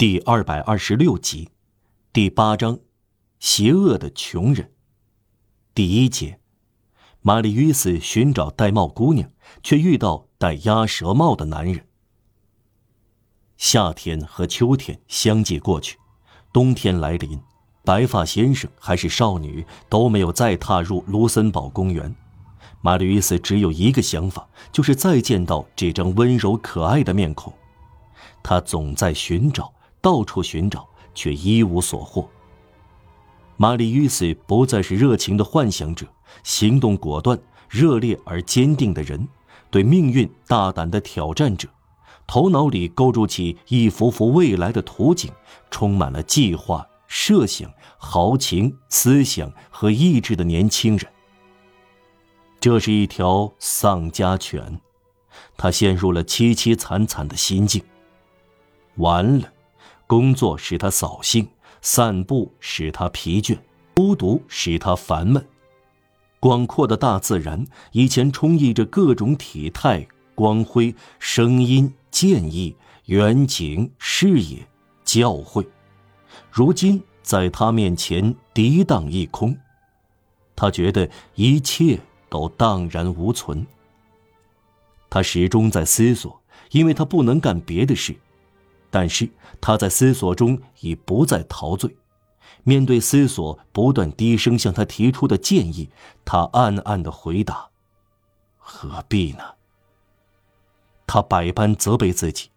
第二百二十六集，第八章，邪恶的穷人。第一节，玛丽·约斯寻找戴帽姑娘，却遇到戴鸭舌帽的男人。夏天和秋天相继过去，冬天来临，白发先生还是少女都没有再踏入卢森堡公园。玛丽·约斯只有一个想法，就是再见到这张温柔可爱的面孔。他总在寻找。到处寻找，却一无所获。玛丽·约瑟不再是热情的幻想者，行动果断、热烈而坚定的人，对命运大胆的挑战者，头脑里构筑起一幅幅未来的图景，充满了计划、设想、豪情、思想和意志的年轻人。这是一条丧家犬，他陷入了凄凄惨惨的心境。完了。工作使他扫兴，散步使他疲倦，孤独使他烦闷。广阔的大自然以前充溢着各种体态、光辉、声音、建议、远景、视野、教诲，如今在他面前涤荡一空。他觉得一切都荡然无存。他始终在思索，因为他不能干别的事。但是他在思索中已不再陶醉，面对思索不断低声向他提出的建议，他暗暗的回答：“何必呢？”他百般责备自己：“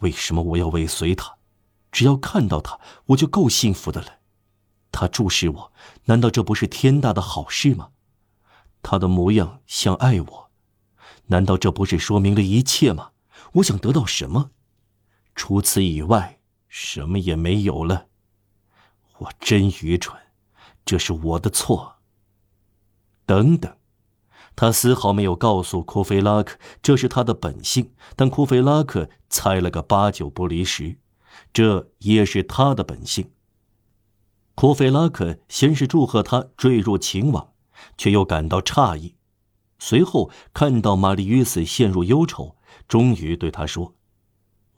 为什么我要尾随他？只要看到他，我就够幸福的了。他注视我，难道这不是天大的好事吗？他的模样像爱我，难道这不是说明了一切吗？我想得到什么？”除此以外，什么也没有了。我真愚蠢，这是我的错。等等，他丝毫没有告诉库菲拉克这是他的本性，但库菲拉克猜了个八九不离十，这也是他的本性。库菲拉克先是祝贺他坠入情网，却又感到诧异，随后看到玛丽约斯陷入忧愁，终于对他说。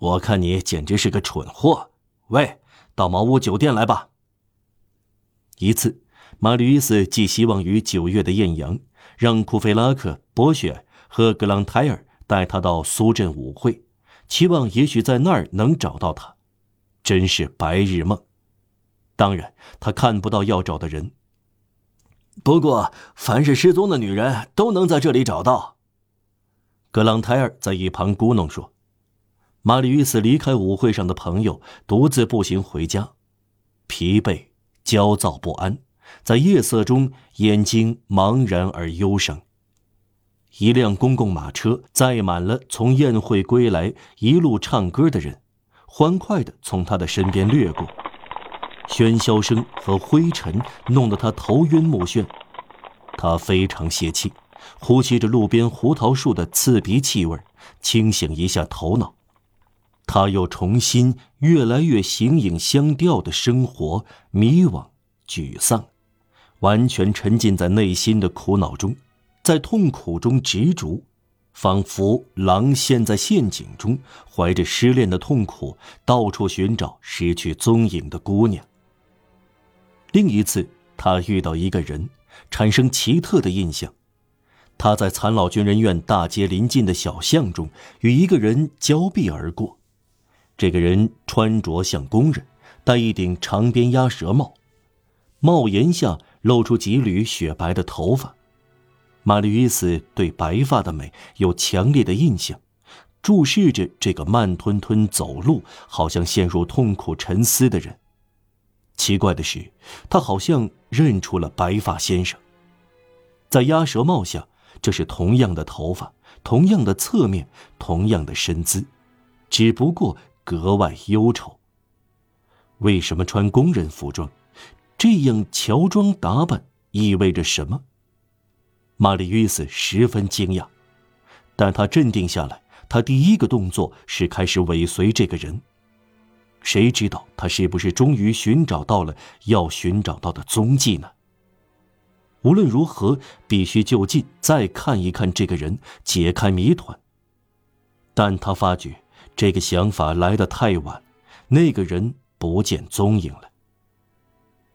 我看你简直是个蠢货！喂，到茅屋酒店来吧。一次，玛丽·伊斯寄希望于九月的艳阳，让库菲拉克、博雪和格朗泰尔带他到苏镇舞会，期望也许在那儿能找到他。真是白日梦。当然，他看不到要找的人。不过，凡是失踪的女人都能在这里找到。格朗泰尔在一旁咕哝说。玛丽·约斯离开舞会上的朋友，独自步行回家，疲惫、焦躁不安，在夜色中眼睛茫然而忧伤。一辆公共马车载满了从宴会归来、一路唱歌的人，欢快地从他的身边掠过，喧嚣声和灰尘弄得他头晕目眩，他非常泄气，呼吸着路边胡桃树的刺鼻气味，清醒一下头脑。他又重新越来越形影相吊的生活，迷惘、沮丧，完全沉浸在内心的苦恼中，在痛苦中执着，仿佛狼陷在陷阱中，怀着失恋的痛苦，到处寻找失去踪影的姑娘。另一次，他遇到一个人，产生奇特的印象。他在残老军人院大街临近的小巷中，与一个人交臂而过。这个人穿着像工人，戴一顶长边鸭舌帽，帽檐下露出几缕雪白的头发。玛丽·伊斯对白发的美有强烈的印象，注视着这个慢吞吞走路、好像陷入痛苦沉思的人。奇怪的是，他好像认出了白发先生。在鸭舌帽下，这是同样的头发，同样的侧面，同样的身姿，只不过。格外忧愁。为什么穿工人服装？这样乔装打扮意味着什么？玛丽·约斯十分惊讶，但他镇定下来。他第一个动作是开始尾随这个人。谁知道他是不是终于寻找到了要寻找到的踪迹呢？无论如何，必须就近再看一看这个人，解开谜团。但他发觉。这个想法来得太晚，那个人不见踪影了。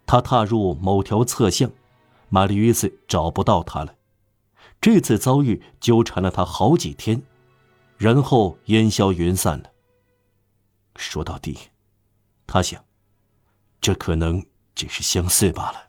他踏入某条侧巷，玛丽约瑟找不到他了。这次遭遇纠缠了他好几天，然后烟消云散了。说到底，他想，这可能只是相似罢了。